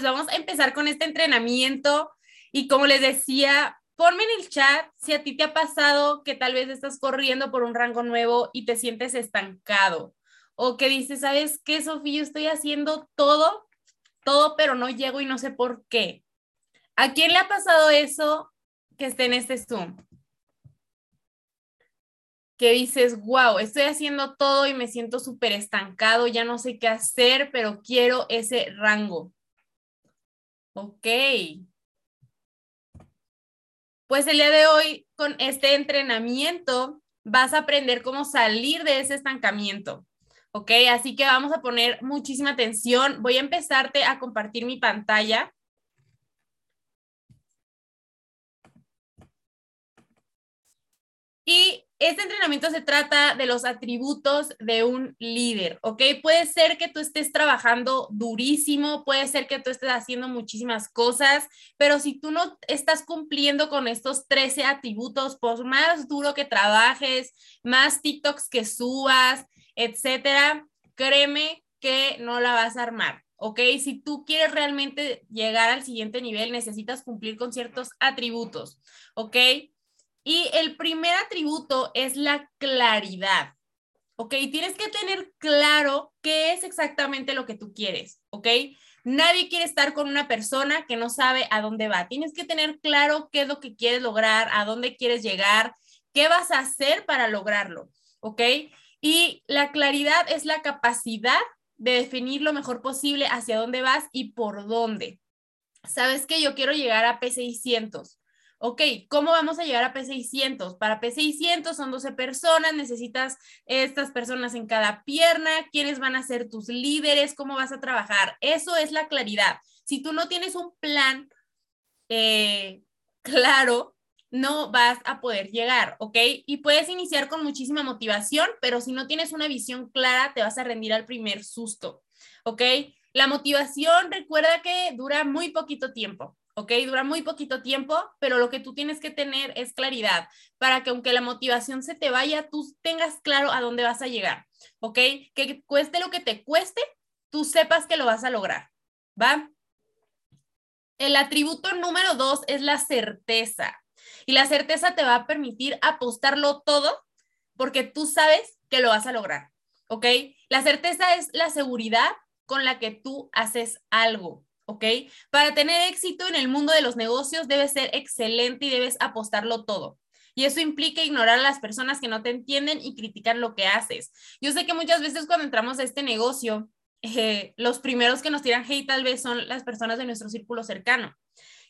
pues vamos a empezar con este entrenamiento y como les decía, ponme en el chat si a ti te ha pasado que tal vez estás corriendo por un rango nuevo y te sientes estancado o que dices, ¿sabes qué, Sofía? Estoy haciendo todo, todo, pero no llego y no sé por qué. ¿A quién le ha pasado eso que esté en este Zoom? Que dices, wow, estoy haciendo todo y me siento súper estancado, ya no sé qué hacer, pero quiero ese rango. Ok. Pues el día de hoy, con este entrenamiento, vas a aprender cómo salir de ese estancamiento. ¿ok? Así que vamos a poner muchísima atención. Voy a empezarte a compartir mi pantalla. Y este entrenamiento se trata de los atributos de un líder, ¿ok? Puede ser que tú estés trabajando durísimo, puede ser que tú estés haciendo muchísimas cosas, pero si tú no estás cumpliendo con estos 13 atributos, por más duro que trabajes, más TikToks que subas, etcétera, créeme que no la vas a armar. ¿ok? Si tú quieres realmente llegar al siguiente nivel, necesitas cumplir con ciertos atributos, ¿ok? Y el primer atributo es la claridad, ¿ok? Tienes que tener claro qué es exactamente lo que tú quieres, ¿ok? Nadie quiere estar con una persona que no sabe a dónde va. Tienes que tener claro qué es lo que quieres lograr, a dónde quieres llegar, qué vas a hacer para lograrlo, ¿ok? Y la claridad es la capacidad de definir lo mejor posible hacia dónde vas y por dónde. Sabes que yo quiero llegar a P600. Ok, ¿cómo vamos a llegar a P600? Para P600 son 12 personas, necesitas estas personas en cada pierna, quiénes van a ser tus líderes, cómo vas a trabajar. Eso es la claridad. Si tú no tienes un plan eh, claro, no vas a poder llegar, ¿ok? Y puedes iniciar con muchísima motivación, pero si no tienes una visión clara, te vas a rendir al primer susto, ¿ok? La motivación, recuerda que dura muy poquito tiempo, ¿ok? Dura muy poquito tiempo, pero lo que tú tienes que tener es claridad para que aunque la motivación se te vaya, tú tengas claro a dónde vas a llegar, ¿ok? Que cueste lo que te cueste, tú sepas que lo vas a lograr, ¿va? El atributo número dos es la certeza. Y la certeza te va a permitir apostarlo todo porque tú sabes que lo vas a lograr, ¿ok? La certeza es la seguridad con la que tú haces algo, ¿ok? Para tener éxito en el mundo de los negocios debes ser excelente y debes apostarlo todo. Y eso implica ignorar a las personas que no te entienden y critican lo que haces. Yo sé que muchas veces cuando entramos a este negocio, eh, los primeros que nos tiran hate tal vez son las personas de nuestro círculo cercano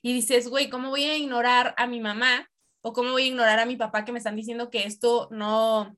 y dices, güey, ¿cómo voy a ignorar a mi mamá? ¿O cómo voy a ignorar a mi papá que me están diciendo que esto no,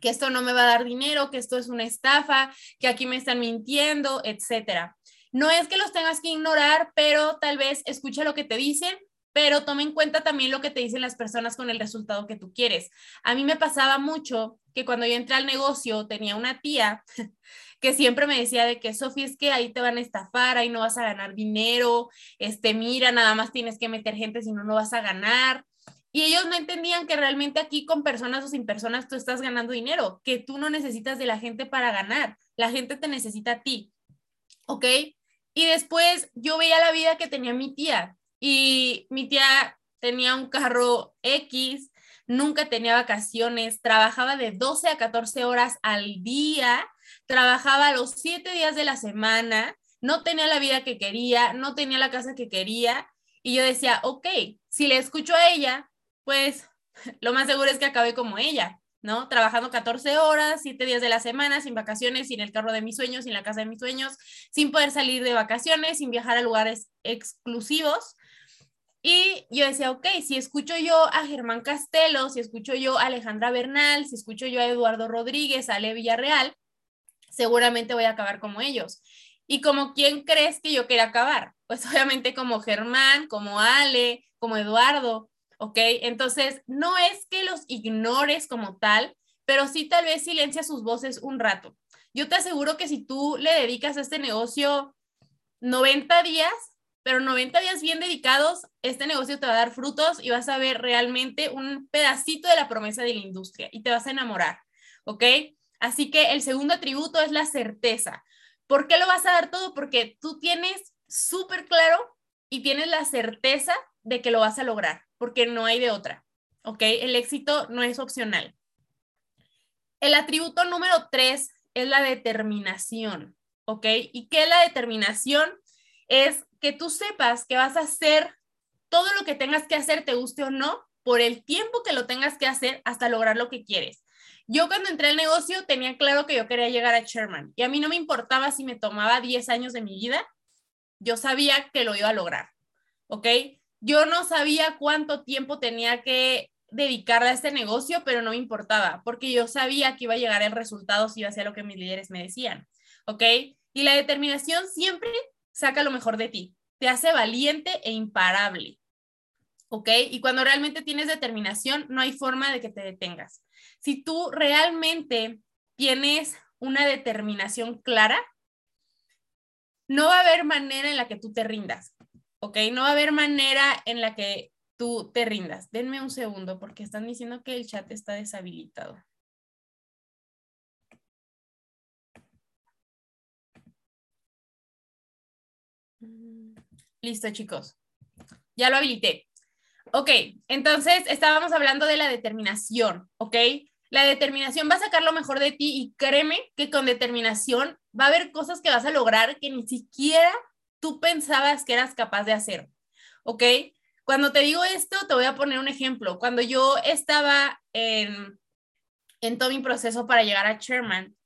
que esto no me va a dar dinero, que esto es una estafa, que aquí me están mintiendo, etcétera? No es que los tengas que ignorar, pero tal vez escucha lo que te dicen, pero toma en cuenta también lo que te dicen las personas con el resultado que tú quieres. A mí me pasaba mucho que cuando yo entré al negocio tenía una tía que siempre me decía de que, Sofía, es que ahí te van a estafar, ahí no vas a ganar dinero, este, mira, nada más tienes que meter gente, si no, no vas a ganar. Y ellos no entendían que realmente aquí con personas o sin personas tú estás ganando dinero, que tú no necesitas de la gente para ganar, la gente te necesita a ti, ¿ok? Y después yo veía la vida que tenía mi tía y mi tía tenía un carro X, nunca tenía vacaciones, trabajaba de 12 a 14 horas al día trabajaba los siete días de la semana, no tenía la vida que quería, no tenía la casa que quería. Y yo decía, ok, si le escucho a ella, pues lo más seguro es que acabe como ella, ¿no? Trabajando 14 horas, siete días de la semana, sin vacaciones, sin el carro de mis sueños, sin la casa de mis sueños, sin poder salir de vacaciones, sin viajar a lugares exclusivos. Y yo decía, ok, si escucho yo a Germán Castelo, si escucho yo a Alejandra Bernal, si escucho yo a Eduardo Rodríguez, a Ale Villarreal, seguramente voy a acabar como ellos. ¿Y como quién crees que yo quiera acabar? Pues obviamente como Germán, como Ale, como Eduardo, ¿ok? Entonces, no es que los ignores como tal, pero sí tal vez silencia sus voces un rato. Yo te aseguro que si tú le dedicas a este negocio 90 días, pero 90 días bien dedicados, este negocio te va a dar frutos y vas a ver realmente un pedacito de la promesa de la industria y te vas a enamorar, ¿ok? Así que el segundo atributo es la certeza. ¿Por qué lo vas a dar todo? Porque tú tienes súper y tienes la certeza de que lo vas a lograr, porque no hay de otra, ¿ok? El éxito no es opcional. El atributo número tres es la determinación, ¿ok? ¿Y qué es la determinación? Es que tú sepas que vas a hacer todo lo que tengas que hacer, te guste o no, por el tiempo que lo tengas que hacer hasta lograr lo que quieres. Yo cuando entré al negocio tenía claro que yo quería llegar a chairman y a mí no me importaba si me tomaba 10 años de mi vida, yo sabía que lo iba a lograr, ¿ok? Yo no sabía cuánto tiempo tenía que dedicarle a este negocio, pero no me importaba, porque yo sabía que iba a llegar el resultado si iba a ser lo que mis líderes me decían, ¿ok? Y la determinación siempre saca lo mejor de ti, te hace valiente e imparable, ¿ok? Y cuando realmente tienes determinación, no hay forma de que te detengas. Si tú realmente tienes una determinación clara, no va a haber manera en la que tú te rindas, ¿ok? No va a haber manera en la que tú te rindas. Denme un segundo porque están diciendo que el chat está deshabilitado. Listo, chicos. Ya lo habilité. Ok, entonces estábamos hablando de la determinación, ¿ok? La determinación va a sacar lo mejor de ti y créeme que con determinación va a haber cosas que vas a lograr que ni siquiera tú pensabas que eras capaz de hacer, ¿ok? Cuando te digo esto, te voy a poner un ejemplo. Cuando yo estaba en, todo mi proceso para llegar a Chairman,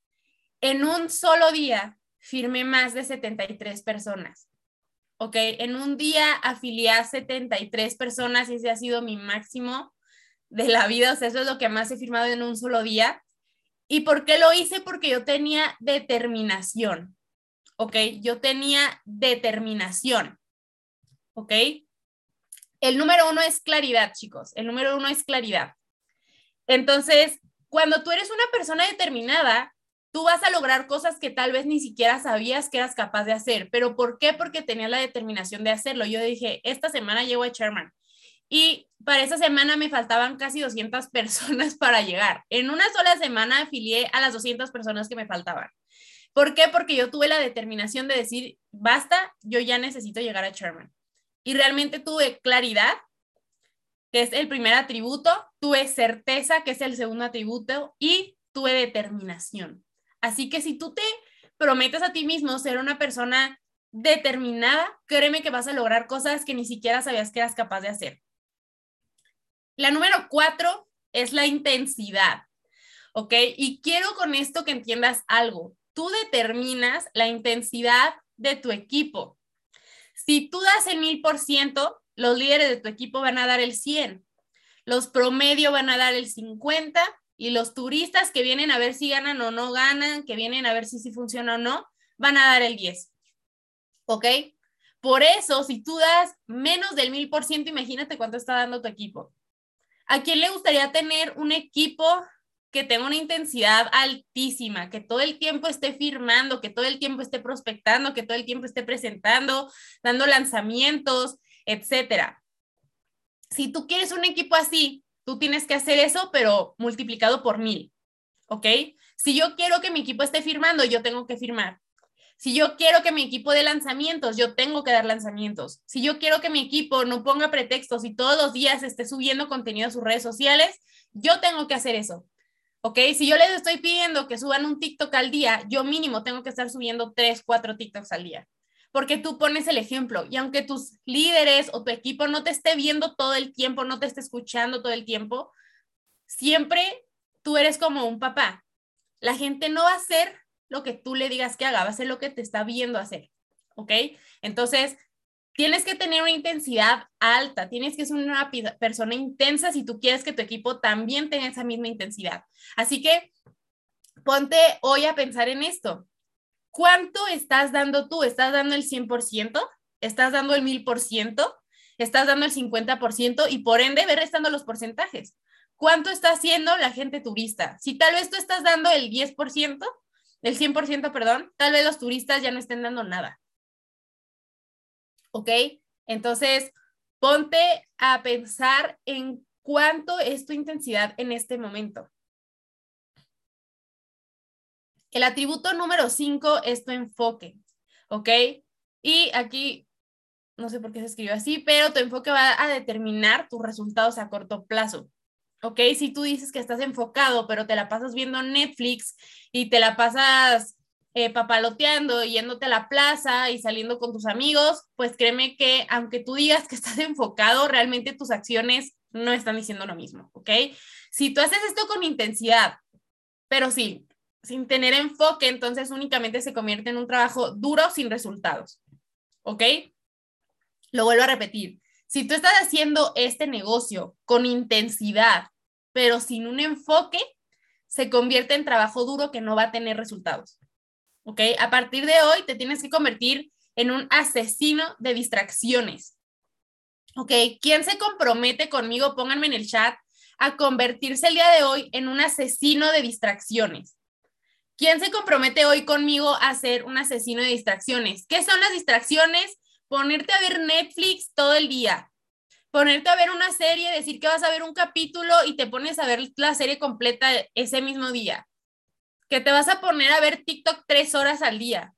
en un solo día firmé más de 73 personas. ¿ok? En un día afilié a 73 personas y ese ha sido mi máximo de la vida, o sea, eso es lo que más he firmado en un solo día. ¿Y por qué lo hice? Porque yo tenía determinación, ¿ok? Yo tenía determinación, ¿ok? El número uno es claridad, chicos, el número uno es claridad. Entonces, cuando tú eres una persona determinada, tú vas a lograr cosas que tal vez ni siquiera sabías que eras capaz de hacer. ¿Pero por qué? Porque tenía la determinación de hacerlo. Yo dije, esta semana llego a Chairman. Y para esa semana me faltaban casi 200 personas para llegar. En una sola semana afilié a las 200 personas que me faltaban. ¿Por qué? Porque yo tuve la determinación de decir, basta, yo ya necesito llegar a Chairman. Y realmente tuve claridad, que es el primer atributo, tuve certeza, que es el segundo atributo, y tuve determinación. Así que si tú te prometes a ti mismo ser una persona determinada, créeme que vas a lograr cosas que ni siquiera sabías que eras capaz de hacer. La número cuatro es la intensidad, ¿ok? Y quiero con esto que entiendas algo. Tú determinas la intensidad de tu equipo. Si tú das el mil por ciento, los líderes de tu equipo van a dar el 100. Los promedio van a dar el 50 y los turistas que vienen a ver si ganan o no ganan, que vienen a ver si sí funciona o no, van a dar el 10. ¿Ok? Por eso, si tú das menos del mil por ciento, imagínate cuánto está dando tu equipo. ¿A quién le gustaría tener un equipo que tenga una intensidad altísima, que todo el tiempo esté firmando, que todo el tiempo esté prospectando, que todo el tiempo esté presentando, dando lanzamientos, etcétera? Si tú quieres un equipo así, tú tienes que hacer eso, pero multiplicado por mil, ¿ok? Si yo quiero que mi equipo esté firmando, yo tengo que firmar. Si yo quiero que mi equipo dé lanzamientos, yo tengo que dar lanzamientos. Si yo quiero que mi equipo no ponga pretextos y todos los días esté subiendo contenido a sus redes sociales, yo tengo que hacer eso. ¿Ok? Si yo les estoy pidiendo que suban un TikTok al día, yo mínimo tengo que estar subiendo tres, cuatro TikToks al día porque tú pones el ejemplo y aunque tus líderes o tu equipo no te esté viendo todo el tiempo, no te esté escuchando todo el tiempo, siempre tú eres como un papá. La gente no va a hacer lo que tú le digas que haga, va a hacer lo que te está viendo hacer, ¿ok? Entonces, tienes que tener una intensidad alta, tienes que ser una persona intensa si tú quieres que tu equipo también tenga esa misma intensidad. Así que ponte hoy a pensar en esto. ¿cuánto estás dando tú? ¿Estás dando el 100%? ¿Estás dando el 1000%? ¿Estás dando el 50%? Y por ende, ve restando los porcentajes. ¿Cuánto está haciendo la gente turista? Si tal vez tú estás dando el 10%, el 100%, perdón, tal vez los turistas ya no estén dando nada. ¿Ok? Entonces, ponte a pensar en cuánto es tu intensidad en este momento. El atributo número 5 es tu enfoque, ¿ok? Y aquí no sé por qué se escribió así, pero tu enfoque va a determinar tus resultados a corto plazo. ¿Ok? Si tú dices que estás enfocado, pero te la pasas viendo Netflix y te la pasas eh, papaloteando, yéndote a la plaza y saliendo con tus amigos, pues créeme que aunque tú digas que estás enfocado, realmente tus acciones no están diciendo lo mismo, ¿ok? Si tú haces esto con intensidad, pero sí, sin tener enfoque, entonces únicamente se convierte en un trabajo duro sin resultados, ¿ok? Lo vuelvo a repetir. Si tú estás haciendo este negocio con intensidad, pero sin un enfoque, se convierte en trabajo duro que no va a tener resultados. ¿Ok? A partir de hoy te tienes que convertir en un asesino de distracciones. ¿Ok? ¿Quién se compromete conmigo? Pónganme en el chat a convertirse el día de hoy en un asesino de distracciones. ¿Quién se compromete hoy conmigo a ser un asesino de distracciones? ¿Qué son las distracciones? Ponerte a ver Netflix todo el día, ponerte a ver una serie, decir que vas a ver un capítulo y te pones a ver la serie completa ese mismo día, que te vas a poner a ver TikTok tres horas al día,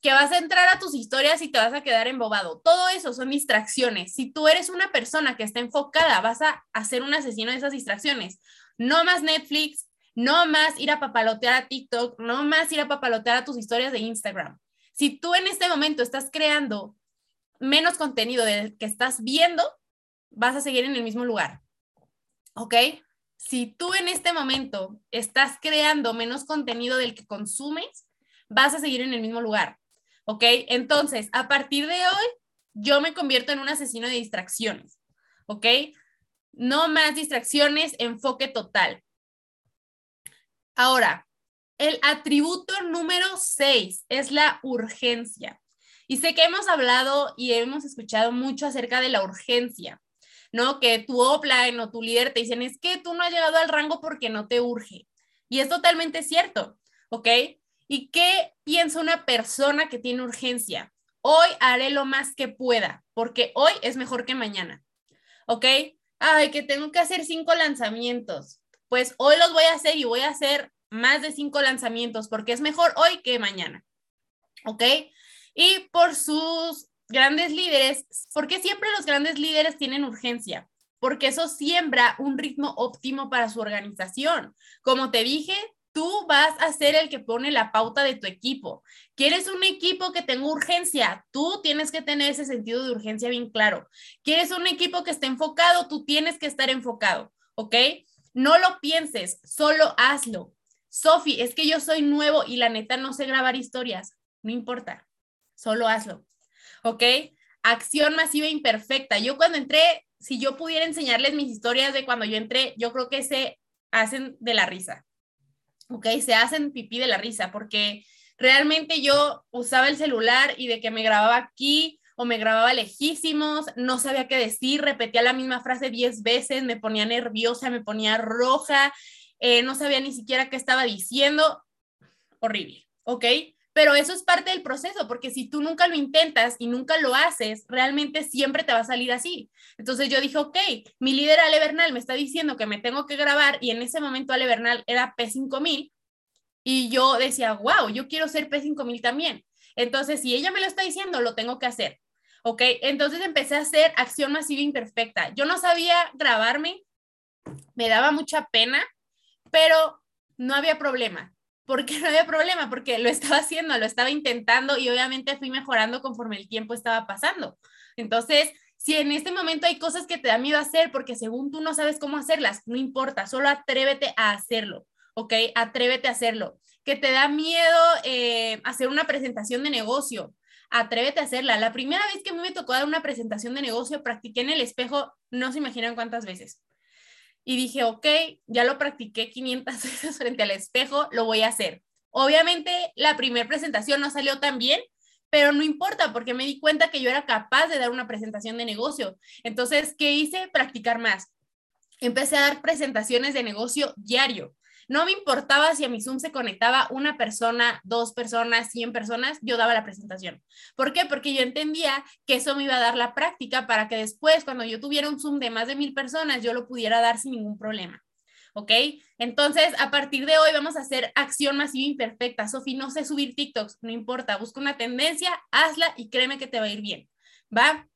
que vas a entrar a tus historias y te vas a quedar embobado. Todo eso son distracciones. Si tú eres una persona que está enfocada, vas a hacer un asesino de esas distracciones. No más Netflix, no más ir a papalotear a TikTok, no más ir a papalotear a tus historias de Instagram. Si tú en este momento estás creando menos contenido del que estás viendo, vas a seguir en el mismo lugar. ¿Ok? Si tú en este momento estás creando menos contenido del que consumes, vas a seguir en el mismo lugar. ¿Ok? Entonces, a partir de hoy, yo me convierto en un asesino de distracciones. ¿Ok? No más distracciones, enfoque total. Ahora, el atributo número 6 es la urgencia. Y sé que hemos hablado y hemos escuchado mucho acerca de la urgencia, ¿no? Que tu offline o tu líder te dicen, es que tú no has llegado al rango porque no te urge. Y es totalmente cierto, ¿ok? ¿Y qué piensa una persona que tiene urgencia? Hoy haré lo más que pueda, porque hoy es mejor que mañana, ¿ok? Ay, que tengo que hacer cinco lanzamientos. Pues hoy los voy a hacer y voy a hacer más de cinco lanzamientos, porque es mejor hoy que mañana, ¿ok? Y por sus grandes líderes, porque siempre los grandes líderes tienen urgencia? Porque eso siembra un ritmo óptimo para su organización. Como te dije, tú vas a ser el que pone la pauta de tu equipo. ¿Quieres un equipo que tenga urgencia? Tú tienes que tener ese sentido de urgencia bien claro. ¿Quieres un equipo que esté enfocado? Tú tienes que estar enfocado, ¿ok? No lo pienses, solo hazlo. Sofi, es que yo soy nuevo y la neta no sé grabar historias. No importa solo hazlo. ¿Ok? Acción masiva imperfecta. Yo cuando entré, si yo pudiera enseñarles mis historias de cuando yo entré, yo creo que se hacen de la risa. ¿Ok? Se hacen pipí de la risa porque realmente yo usaba el celular y de que me grababa aquí o me grababa lejísimos, no sabía qué decir, repetía la misma frase diez veces, me ponía nerviosa, me ponía roja, eh, no sabía ni siquiera qué estaba diciendo. Horrible, ¿ok? Pero eso es parte del proceso, porque si tú nunca lo intentas y nunca lo haces, realmente siempre te va a salir así. Entonces yo dije, ok, mi líder Ale Bernal me está diciendo que me tengo que grabar y en ese momento Ale Bernal era P5000 y yo decía, wow, yo quiero ser P5000 también. Entonces, si ella me lo está diciendo, lo tengo que hacer. ¿Ok? Entonces empecé a hacer acción masiva imperfecta. Yo no sabía grabarme, me daba mucha pena, pero no había problema porque no había problema, porque lo estaba haciendo, lo estaba intentando y obviamente fui mejorando conforme el tiempo estaba pasando. Entonces, si en este momento hay cosas que te da miedo hacer porque según tú no sabes cómo hacerlas, no importa, solo atrévete a hacerlo, ¿ok? Atrévete a hacerlo. Que te da miedo eh, hacer una presentación de negocio, atrévete a hacerla. La primera vez que a mí me tocó dar una presentación de negocio, practiqué en el espejo, no se imaginan cuántas veces y dije, ok, ya lo practiqué 500 veces frente al espejo, lo voy a hacer. Obviamente la primera presentación no salió tan bien, pero no importa porque me di cuenta que yo era capaz de dar una presentación de negocio. Entonces, ¿qué hice? Practicar más. Empecé a dar presentaciones de negocio diario. No me importaba si a mi Zoom se conectaba una persona, dos personas, cien personas, yo daba la presentación. ¿Por qué? Porque yo entendía que eso me iba a dar la práctica para que después, cuando yo tuviera un Zoom de más de mil personas, yo lo pudiera dar sin ningún problema. ¿ok? Entonces, a partir de hoy vamos a hacer acción masiva imperfecta. Sofi, no sé subir TikToks, no importa, busca una tendencia, hazla y créeme que te va a ir bien, ¿va?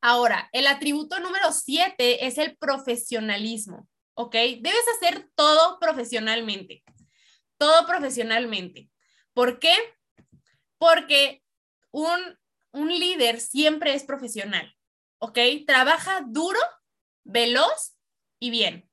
Ahora, el atributo número siete es el profesionalismo, ¿ok? Debes hacer todo profesionalmente, todo profesionalmente. ¿Por qué? Porque un, un líder siempre es profesional, ¿ok? Trabaja duro, veloz y bien.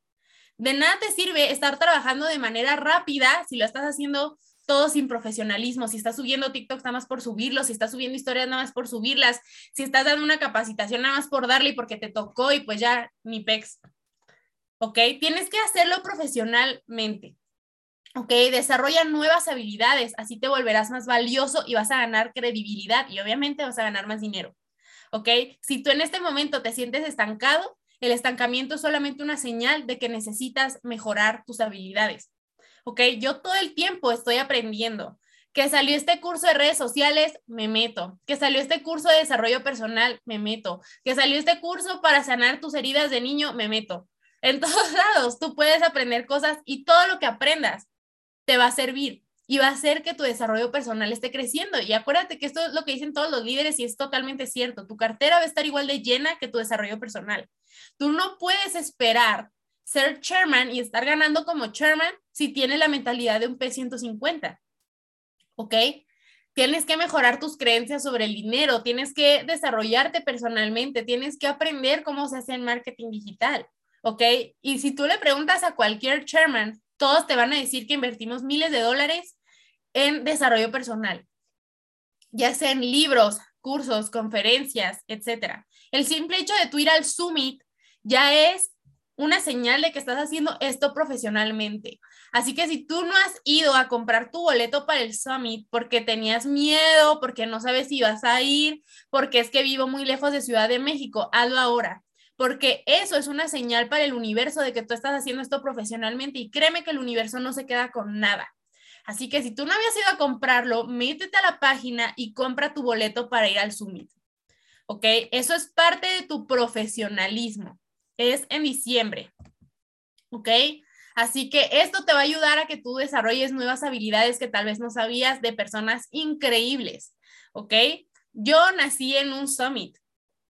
De nada te sirve estar trabajando de manera rápida si lo estás haciendo todo sin profesionalismo. Si estás subiendo TikTok nada más por subirlo, si estás subiendo historias nada más por subirlas, si estás dando una capacitación nada más por darle y porque te tocó y pues ya ni pex. ¿Ok? Tienes que hacerlo profesionalmente. ¿Ok? Desarrolla nuevas habilidades, así te volverás más valioso y vas a ganar credibilidad y obviamente vas a ganar más dinero. ¿Ok? Si tú en este momento te sientes estancado, el estancamiento es solamente una señal de que necesitas mejorar tus habilidades. ¿Ok? Yo todo el tiempo estoy aprendiendo. Que salió este curso de redes sociales, me meto. Que salió este curso de desarrollo personal, me meto. Que salió este curso para sanar tus heridas de niño, me meto. En todos lados, tú puedes aprender cosas y todo lo que aprendas te va a servir y va a hacer que tu desarrollo personal esté creciendo. Y acuérdate que esto es lo que dicen todos los líderes y es totalmente cierto. Tu cartera va a estar igual de llena que tu desarrollo personal. Tú no puedes esperar ser chairman y estar ganando como chairman si tienes la mentalidad de un P150. ¿Ok? Tienes que mejorar tus creencias sobre el dinero, tienes que desarrollarte personalmente, tienes que aprender cómo se hace el marketing digital. ¿Ok? Y si tú le preguntas a cualquier chairman, todos te van a decir que invertimos miles de dólares en desarrollo personal, ya sea en libros, cursos, conferencias, etcétera. El simple hecho de tú ir al summit ya es una señal de que estás haciendo esto profesionalmente. Así que si tú no has ido a comprar tu boleto para el summit porque tenías miedo, porque no sabes si vas a ir, porque es que vivo muy lejos de Ciudad de México, hazlo ahora. Porque eso es una señal para el universo de que tú estás haciendo esto profesionalmente y créeme que el universo no se queda con nada. Así que si tú no habías ido a comprarlo, métete a la página y compra tu boleto para ir al summit. ¿Ok? Eso es parte de tu profesionalismo es en diciembre. ¿Ok? Así que esto te va a ayudar a que tú desarrolles nuevas habilidades que tal vez no sabías de personas increíbles. ¿Ok? Yo nací en un summit.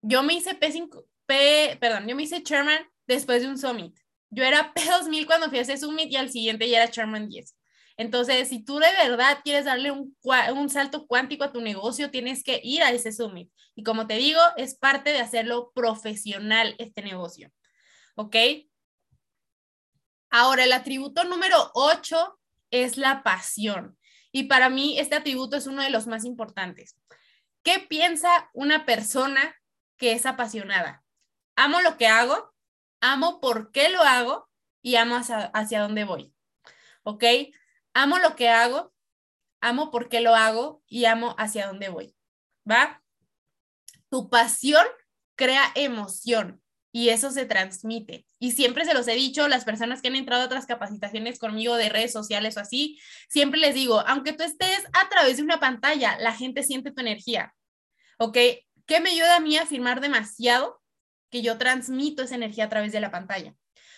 Yo me hice P5, P, perdón, yo me hice chairman después de un summit. Yo era P2000 cuando fui a ese summit y al siguiente ya era chairman 10. Entonces, si tú de verdad quieres darle un, un, salto cuántico a tu negocio, tienes que ir a ese summit. Y como te digo, es parte de hacerlo profesional este negocio. ¿Ok? Ahora, el atributo número 8 es la pasión. Y para mí este atributo es uno de los más importantes. ¿Qué piensa una persona que es apasionada? Amo lo que hago, amo por qué lo hago y amo hacia, dónde voy. ¿Ok? amo lo que hago, amo por qué lo hago y amo hacia dónde voy. ¿Va? Tu pasión crea emoción y eso se transmite. Y siempre se los he dicho, las personas que han entrado a otras capacitaciones conmigo de redes sociales o así, siempre les digo, aunque tú estés a través de una pantalla, la gente siente tu energía. ¿Ok? ¿Qué me ayuda a mí a afirmar demasiado? Que yo transmito esa energía a través de la pantalla.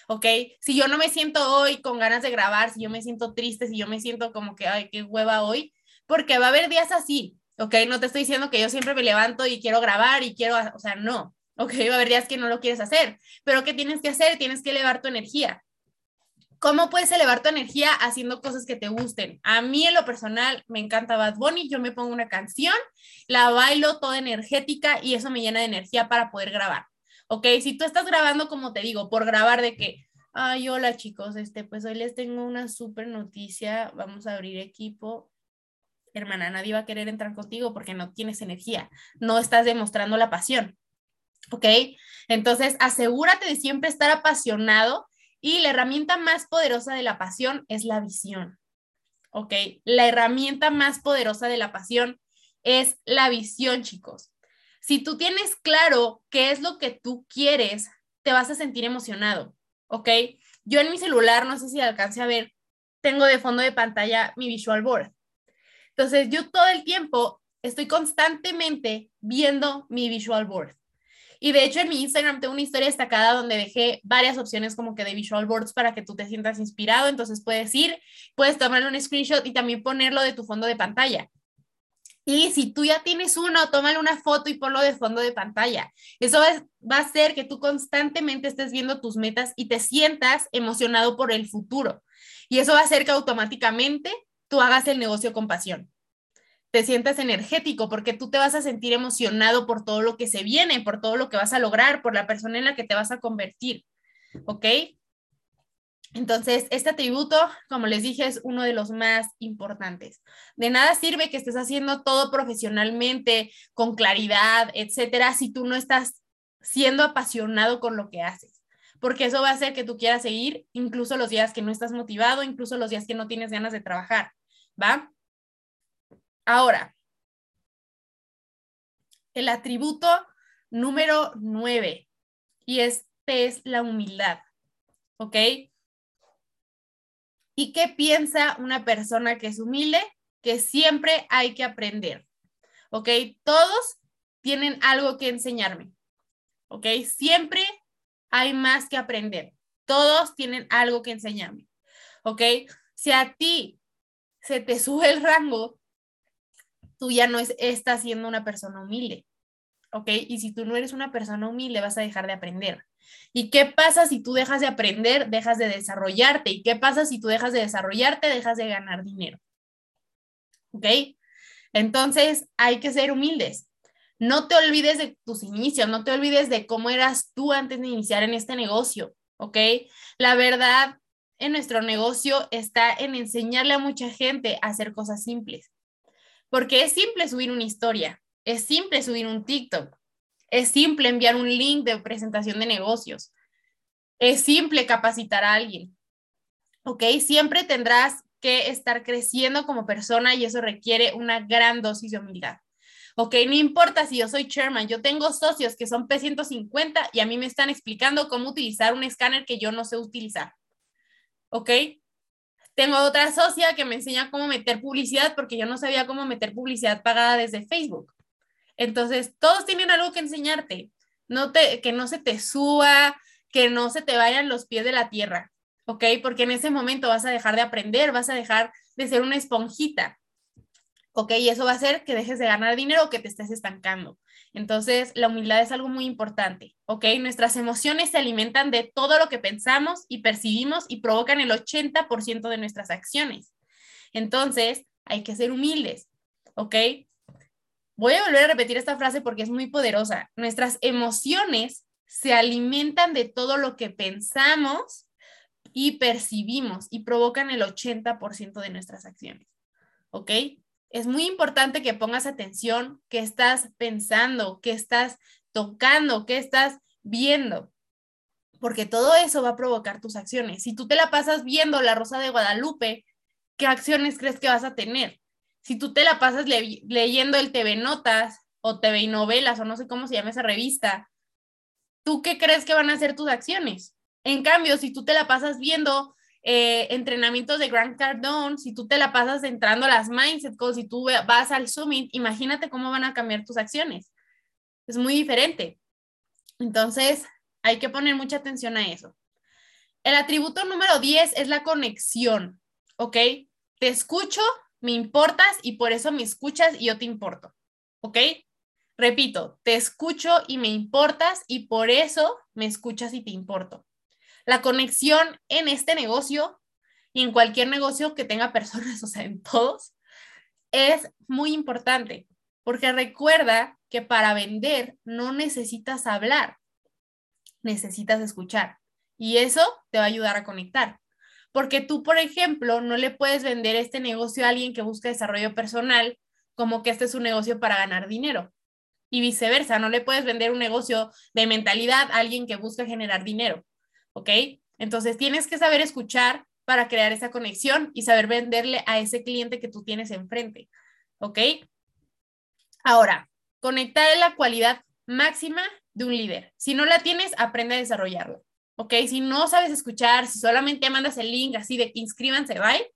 ¿ok? Si yo no me siento hoy con ganas de grabar, si yo me siento triste, si yo me siento como que, ay, qué hueva hoy, porque va a haber días así, ¿ok? No te estoy diciendo que yo siempre me levanto y quiero grabar y quiero, o sea, no, ¿ok? Va a haber días que no lo quieres hacer, pero ¿qué tienes que hacer? Tienes que elevar tu energía. ¿Cómo puedes elevar tu energía haciendo cosas que te gusten? A mí en lo personal me encanta Bad Bunny, yo me pongo una canción, la bailo toda energética y eso me llena de energía para poder grabar. ¿Ok? Si tú estás grabando, como te digo, por grabar de que, ay, hola chicos, este, pues hoy les tengo una súper noticia, vamos a abrir equipo. Hermana, nadie va a querer entrar contigo porque no tienes energía, no estás demostrando la pasión, ¿ok? Entonces, asegúrate de siempre estar apasionado y la herramienta más poderosa de la pasión es la visión, ¿ok? La herramienta más poderosa de la pasión es la visión, chicos. Si tú tienes claro qué es lo que tú quieres, te vas a sentir emocionado, ¿ok? Yo en mi celular, no sé si alcance a ver, tengo de fondo de pantalla mi visual board. Entonces, yo todo el tiempo estoy constantemente viendo mi visual board. Y de hecho en mi Instagram tengo una historia destacada donde dejé varias opciones como que de visual boards para que tú te sientas inspirado. Entonces puedes ir, puedes tomarle un screenshot y también ponerlo de tu fondo de pantalla. Y si tú ya tienes uno, tómale una foto y ponlo de fondo de pantalla. Eso va, va a hacer que tú constantemente estés viendo tus metas y te sientas emocionado por el futuro. Y eso va a hacer que automáticamente tú hagas el negocio con pasión. Te sientas energético porque tú te vas a sentir emocionado por todo lo que se viene, por todo lo que vas a lograr, por la persona en la que te vas a convertir. ¿Ok? Entonces, este atributo, como les dije, es uno de los más importantes. De nada sirve que estés haciendo todo profesionalmente, con claridad, etcétera, si tú no estás siendo apasionado con lo que haces, porque eso va a hacer que tú quieras seguir incluso los días que no estás motivado, incluso los días que no tienes ganas de trabajar, ¿va? Ahora, el atributo número nueve, y este es la humildad, ¿ok? ¿Y qué piensa una persona que es humilde? Que siempre hay que aprender. ¿Ok? Todos tienen algo que enseñarme. ¿Ok? Siempre hay más que aprender. Todos tienen algo que enseñarme. ¿Ok? Si a ti se te sube el rango, tú ya no es, estás siendo una persona humilde. ¿Ok? Y si tú no eres una persona humilde, vas a dejar de aprender. ¿Y qué pasa si tú dejas de aprender, dejas de desarrollarte? ¿Y qué pasa si tú dejas de desarrollarte, dejas de ganar dinero? ¿Ok? Entonces, hay que ser humildes. No te olvides de tus inicios, no te olvides de cómo eras tú antes de iniciar en este negocio, ¿ok? La verdad en nuestro negocio está en enseñarle a mucha gente a hacer cosas simples, porque es simple subir una historia, es simple subir un TikTok, es simple enviar un link de presentación de negocios. Es simple capacitar a alguien. ¿Ok? Siempre tendrás que estar creciendo como persona y eso requiere una gran dosis de humildad. ¿Ok? No importa si yo soy chairman, yo tengo socios que son P150 y a mí me están explicando cómo utilizar un escáner que yo no sé utilizar. ¿Ok? Tengo otra socia que me enseña cómo meter publicidad porque yo no sabía cómo meter publicidad pagada desde Facebook. Entonces, todos tienen algo que enseñarte. No te, que no se te suba, que no se te vayan los pies de la tierra, ¿ok? Porque en ese momento vas a dejar de aprender, vas a dejar de ser una esponjita, ¿ok? Y eso va a hacer que dejes de ganar dinero o que te estés estancando. Entonces, la humildad es algo muy importante, ¿ok? Nuestras emociones se alimentan de todo lo que pensamos y percibimos y provocan el 80% de nuestras acciones. Entonces, hay que ser humildes, ¿ok? Voy a volver a repetir esta frase porque es muy poderosa. Nuestras emociones se alimentan de todo lo que pensamos y percibimos y provocan el 80% de nuestras acciones. ¿Ok? Es muy importante que pongas atención qué estás pensando, qué estás tocando, qué estás viendo, porque todo eso va a provocar tus acciones. Si tú te la pasas viendo la Rosa de Guadalupe, ¿qué acciones crees que vas a tener? Si tú te la pasas leyendo el TV Notas o TV Novelas o no sé cómo se llama esa revista, ¿tú qué crees que van a ser tus acciones? En cambio, si tú te la pasas viendo eh, entrenamientos de Grant Cardone, si tú te la pasas entrando a las Mindset Calls, si tú vas al Summit, imagínate cómo van a cambiar tus acciones. Es muy diferente. Entonces, hay que poner mucha atención a eso. El atributo número 10 es la conexión, ¿ok? Te escucho, me importas y por eso me escuchas y yo te importo. ¿Ok? Repito, te escucho y me importas y por eso me escuchas y te importo. La conexión en este negocio y en cualquier negocio que tenga personas, o sea, en todos, es muy importante porque recuerda que para vender no necesitas hablar, necesitas escuchar y eso te va a ayudar a conectar. Porque tú, por ejemplo, no le puedes vender este negocio a alguien que busca desarrollo personal como que este es un negocio para ganar dinero. Y viceversa, no le puedes vender un negocio de mentalidad a alguien que busca generar dinero. ¿Ok? Entonces tienes que saber escuchar para crear esa conexión y saber venderle a ese cliente que tú tienes enfrente. ¿Ok? Ahora, conectar es la cualidad máxima de un líder. Si no la tienes, aprende a desarrollarlo. ¿Ok? Si no sabes escuchar, si solamente mandas el link así de que inscríbanse, ¿vale?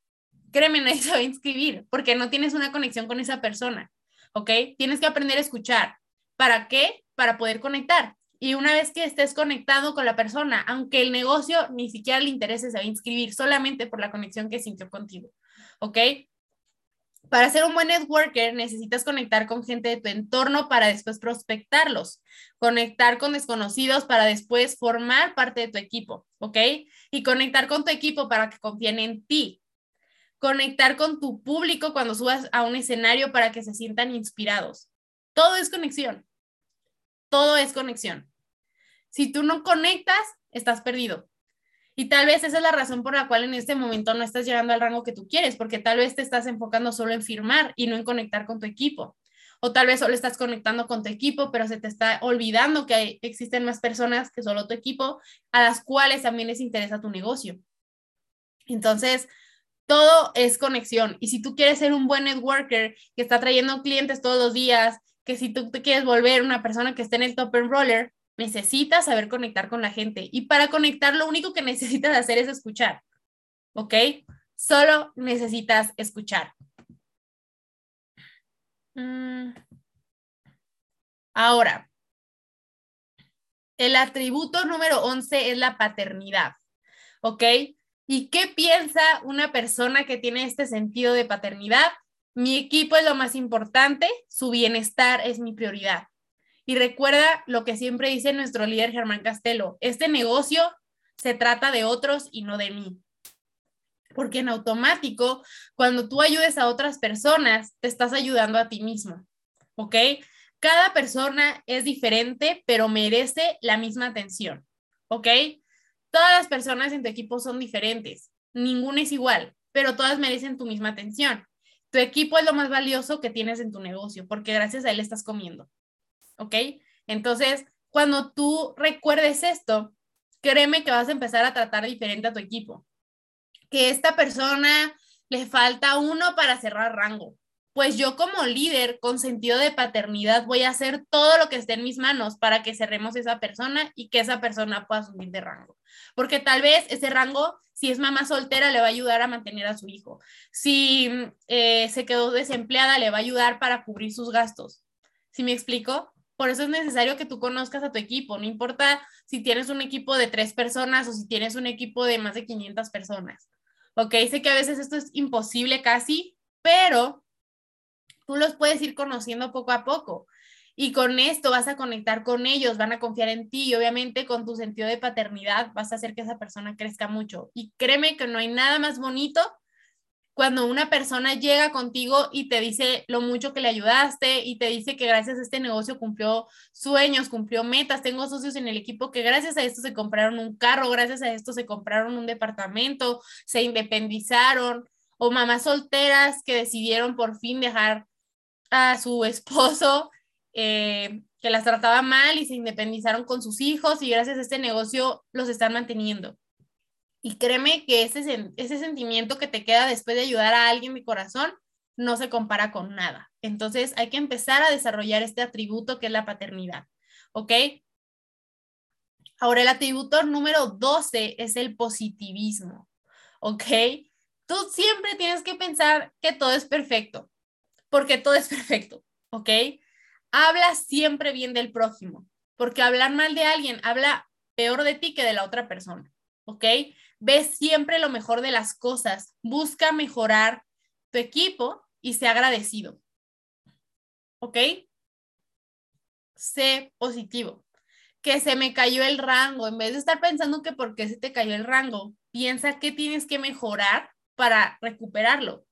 Créeme, nadie se va a inscribir porque no tienes una conexión con esa persona, ¿ok? Tienes que aprender a escuchar. ¿Para qué? Para poder conectar. Y una vez que estés conectado con la persona, aunque el negocio ni siquiera le interese, se va a inscribir solamente por la conexión que sintió contigo, ¿ok? Para ser un buen networker necesitas conectar con gente de tu entorno para después prospectarlos, conectar con desconocidos para después formar parte de tu equipo, ¿ok? Y conectar con tu equipo para que confíen en ti. Conectar con tu público cuando subas a un escenario para que se sientan inspirados. Todo es conexión. Todo es conexión. Si tú no conectas, estás perdido. Y tal vez esa es la razón por la cual en este momento no estás llegando al rango que tú quieres, porque tal vez te estás enfocando solo en firmar y no en conectar con tu equipo. O tal vez solo estás conectando con tu equipo, pero se te está olvidando que existen más personas que solo tu equipo, a las cuales también les interesa tu negocio. Entonces, todo es conexión. Y si tú quieres ser un buen networker que está trayendo clientes todos los días, que si tú te quieres volver una persona que esté en el top and roller, necesitas saber conectar con la gente. Y para conectar, lo único que necesitas hacer es escuchar. ¿Ok? Solo necesitas escuchar. Mm. Ahora, el atributo número 11 es la paternidad. ¿Ok? ¿Y qué piensa una persona que tiene este sentido de paternidad? Mi equipo es lo más importante, su bienestar es mi prioridad. Y recuerda lo que siempre dice nuestro líder Germán Castelo, este negocio se trata de otros y no de mí. Porque en automático, cuando tú ayudes a otras personas, te estás ayudando a ti mismo. ¿Ok? Cada persona es diferente, pero merece la misma atención. ¿Ok? Todas las personas en tu equipo son diferentes. Ninguna es igual, pero todas merecen tu misma atención. Tu equipo es lo más valioso que tienes en tu negocio, porque gracias a él estás comiendo. ¿Ok? Entonces, cuando tú recuerdes esto, créeme que vas a empezar a tratar diferente a tu equipo. Que esta persona le falta uno para cerrar rango. Pues yo como líder con sentido de paternidad voy a hacer todo lo que esté en mis manos para que cerremos esa persona y que esa persona pueda subir de rango. Porque tal vez ese rango, si es mamá soltera, le va a ayudar a mantener a su hijo. Si eh, se quedó desempleada, le va a ayudar para cubrir sus gastos. ¿Sí me explico? Por eso es necesario que tú conozcas a tu equipo, no importa si tienes un equipo de tres personas o si tienes un equipo de más de 500 personas. Ok, sé que a veces esto es imposible casi, pero tú los puedes ir conociendo poco a poco. Y con esto vas a conectar con ellos, van a confiar en ti y obviamente con tu sentido de paternidad vas a hacer que esa persona crezca mucho. Y créeme que no hay nada más bonito cuando una persona llega contigo y te dice lo mucho que le ayudaste y te dice que gracias a este negocio cumplió sueños, cumplió metas. Tengo socios en el equipo que gracias a esto se compraron un carro, gracias a esto se compraron un departamento, se independizaron, o mamás solteras que decidieron por fin dejar a su esposo eh, que las trataba mal y se independizaron con sus hijos y gracias a este negocio los están manteniendo. Y créeme que ese, ese sentimiento que te queda después de ayudar a alguien de corazón no se compara con nada. Entonces hay que empezar a desarrollar este atributo que es la paternidad. ¿Ok? Ahora el atributo número 12 es el positivismo. ¿Ok? Tú siempre tienes que pensar que todo es perfecto, porque todo es perfecto. ¿Ok? Habla siempre bien del prójimo, porque hablar mal de alguien habla peor de ti que de la otra persona. ¿Ok? Ve siempre lo mejor de las cosas, busca mejorar tu equipo y sé agradecido. ¿Ok? Sé positivo. Que se me cayó el rango, en vez de estar pensando que por qué se te cayó el rango, piensa qué tienes que mejorar para recuperarlo.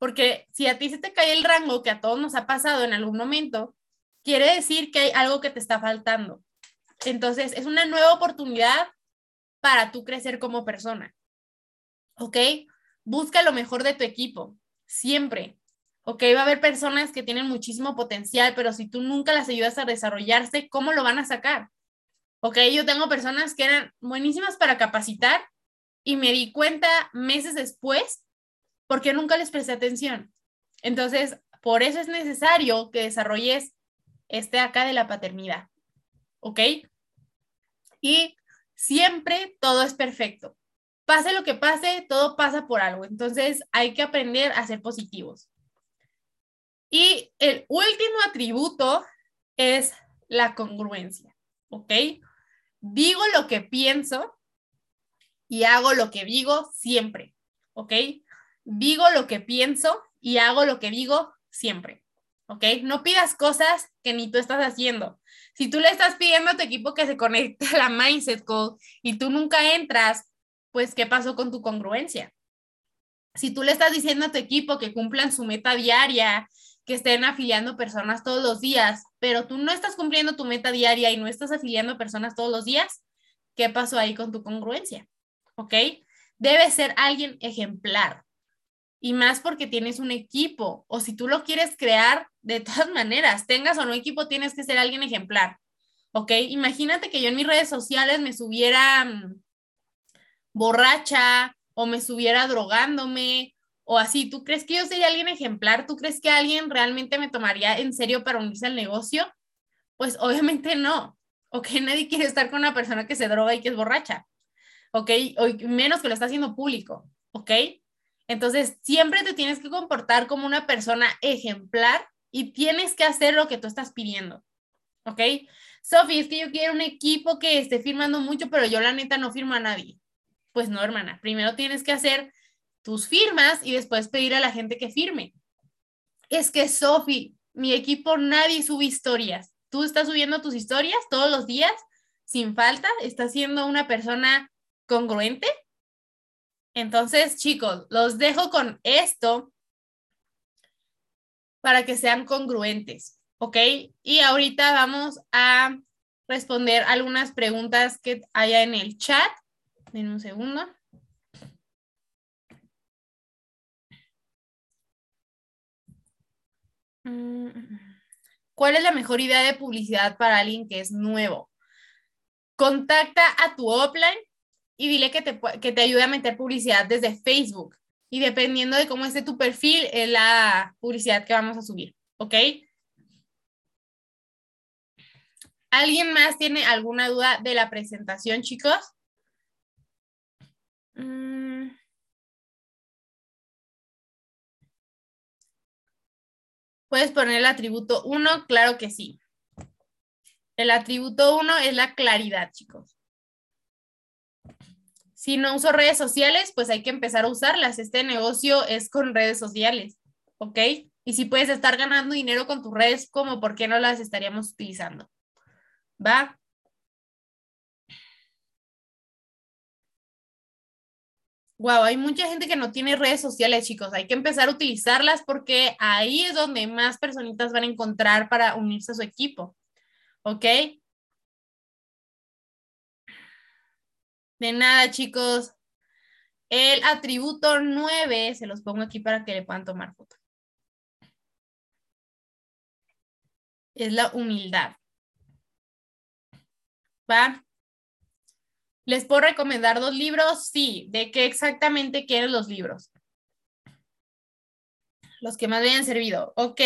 Porque si a ti se te cae el rango, que a todos nos ha pasado en algún momento, quiere decir que hay algo que te está faltando. Entonces, es una nueva oportunidad para tú crecer como persona. ¿Ok? Busca lo mejor de tu equipo, siempre. ¿Ok? Va a haber personas que tienen muchísimo potencial, pero si tú nunca las ayudas a desarrollarse, ¿cómo lo van a sacar? ¿Ok? Yo tengo personas que eran buenísimas para capacitar y me di cuenta meses después porque nunca les presté atención. Entonces, por eso es necesario que desarrolles este acá de la paternidad. ¿Ok? Y siempre todo es perfecto. Pase lo que pase, todo pasa por algo. Entonces hay que aprender a ser positivos. Y el último atributo es la congruencia, ¿ok? Digo lo que pienso y hago lo que digo siempre, ¿ok? Digo lo que pienso y hago lo que digo siempre. ¿Ok? No pidas cosas que ni tú estás haciendo. Si tú le estás pidiendo a tu equipo que se conecte a la Mindset Call y tú nunca entras, pues ¿qué pasó con tu congruencia? Si tú le estás diciendo a tu equipo que cumplan su meta diaria, que estén afiliando personas todos los días, pero tú no estás cumpliendo tu meta diaria y no estás afiliando personas todos los días, ¿qué pasó ahí con tu congruencia? ¿Ok? Debe ser alguien ejemplar. Y más porque tienes un equipo o si tú lo quieres crear, de todas maneras, tengas o no equipo, tienes que ser alguien ejemplar. ¿Ok? Imagínate que yo en mis redes sociales me subiera mm, borracha o me subiera drogándome o así. ¿Tú crees que yo sería alguien ejemplar? ¿Tú crees que alguien realmente me tomaría en serio para unirse al negocio? Pues obviamente no. ¿Ok? Nadie quiere estar con una persona que se droga y que es borracha. ¿Ok? O menos que lo está haciendo público. ¿Ok? Entonces, siempre te tienes que comportar como una persona ejemplar y tienes que hacer lo que tú estás pidiendo. ¿Ok? Sofi, es que yo quiero un equipo que esté firmando mucho, pero yo la neta no firmo a nadie. Pues no, hermana. Primero tienes que hacer tus firmas y después pedir a la gente que firme. Es que, Sofi, mi equipo nadie sube historias. Tú estás subiendo tus historias todos los días sin falta. Estás siendo una persona congruente. Entonces, chicos, los dejo con esto para que sean congruentes, ¿ok? Y ahorita vamos a responder algunas preguntas que haya en el chat. En un segundo. Mm, ¿Cuál es la mejor idea de publicidad para alguien que es nuevo? Contacta a tu offline y dile que te, que te ayude a meter publicidad desde Facebook. Y dependiendo de cómo esté tu perfil, es la publicidad que vamos a subir. ¿Ok? ¿Alguien más tiene alguna duda de la presentación, chicos? Mm. ¿Puedes poner el atributo 1? Claro que sí. El atributo 1 es la claridad, chicos. Si no uso redes sociales, pues hay que empezar a usarlas. Este negocio es con redes sociales, ¿ok? Y si puedes estar ganando dinero con tus redes, ¿cómo? ¿Por qué no las estaríamos utilizando? ¿Va? Wow, hay mucha gente que no tiene redes sociales, chicos. Hay que empezar a utilizarlas porque ahí es donde más personitas van a encontrar para unirse a su equipo. ¿Ok? De nada, chicos. El atributo 9, se los pongo aquí para que le puedan tomar foto. Es la humildad. ¿Va? ¿Les puedo recomendar dos libros? Sí. ¿De qué exactamente quieren los libros? Los que más me hayan servido. Ok.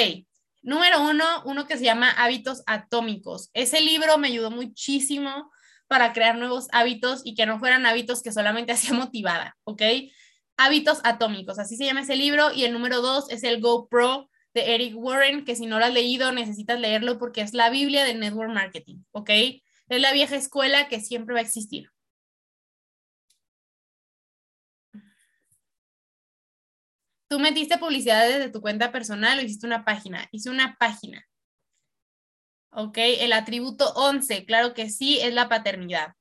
Número uno, uno que se llama Hábitos Atómicos. Ese libro me ayudó muchísimo para crear nuevos hábitos y que no fueran hábitos que solamente hacía motivada, ¿ok? Hábitos Atómicos, así se llama ese libro. Y el número dos es el GoPro de Eric Warren, que si no lo has leído necesitas leerlo porque es la Biblia del Network Marketing, ¿ok? Es la vieja escuela que siempre va a existir. Tú metiste publicidad desde tu cuenta personal o hiciste una página. Hice una página. Ok, el atributo 11, claro que sí, es la paternidad.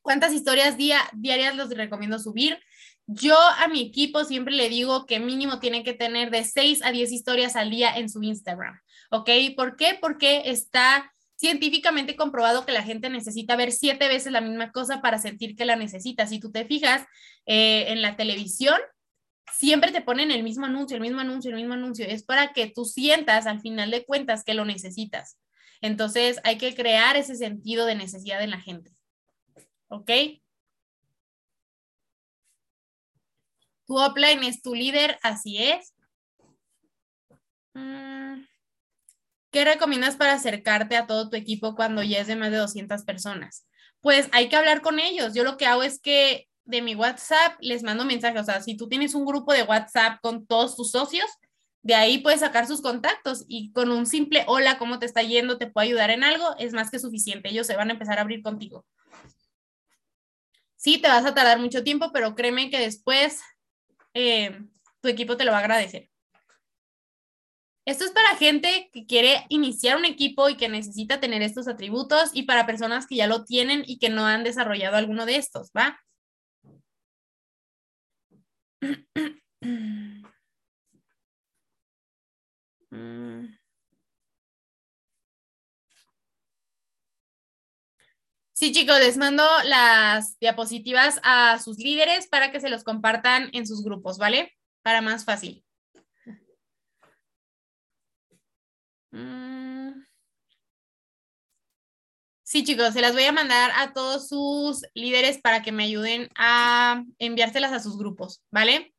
¿Cuántas historias diarias los recomiendo subir? Yo a mi equipo siempre le digo que mínimo tienen que tener de 6 a 10 historias al día en su Instagram. ¿Ok? ¿Por qué? Porque está científicamente comprobado que la gente necesita ver siete veces la misma cosa para sentir que la necesita. Si tú te fijas eh, en la televisión, siempre te ponen el mismo anuncio, el mismo anuncio, el mismo anuncio. Es para que tú sientas al final de cuentas que lo necesitas. Entonces hay que crear ese sentido de necesidad en la gente. ¿Ok? Tu offline es tu líder, así es. Mm. ¿Qué recomiendas para acercarte a todo tu equipo cuando ya es de más de 200 personas? Pues hay que hablar con ellos. Yo lo que hago es que de mi WhatsApp les mando mensajes. O sea, si tú tienes un grupo de WhatsApp con todos tus socios, de ahí puedes sacar sus contactos y con un simple hola, ¿cómo te está yendo? ¿Te puedo ayudar en algo? Es más que suficiente. Ellos se van a empezar a abrir contigo. Sí, te vas a tardar mucho tiempo, pero créeme que después eh, tu equipo te lo va a agradecer. Esto es para gente que quiere iniciar un equipo y que necesita tener estos atributos y para personas que ya lo tienen y que no han desarrollado alguno de estos, ¿va? Sí, chicos, les mando las diapositivas a sus líderes para que se los compartan en sus grupos, ¿vale? Para más fácil. Mm. Sí, chicos, se las voy a mandar a todos sus líderes para que me ayuden a enviárselas a sus grupos, ¿vale?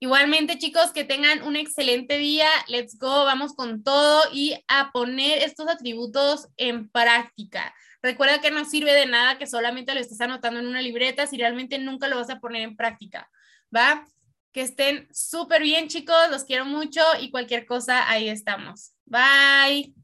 Igualmente, chicos, que tengan un excelente día. Let's go, vamos con todo y a poner estos atributos en práctica. Recuerda que no sirve de nada que solamente lo estés anotando en una libreta si realmente nunca lo vas a poner en práctica, ¿va? Que estén súper bien, chicos. Los quiero mucho y cualquier cosa, ahí estamos. Bye.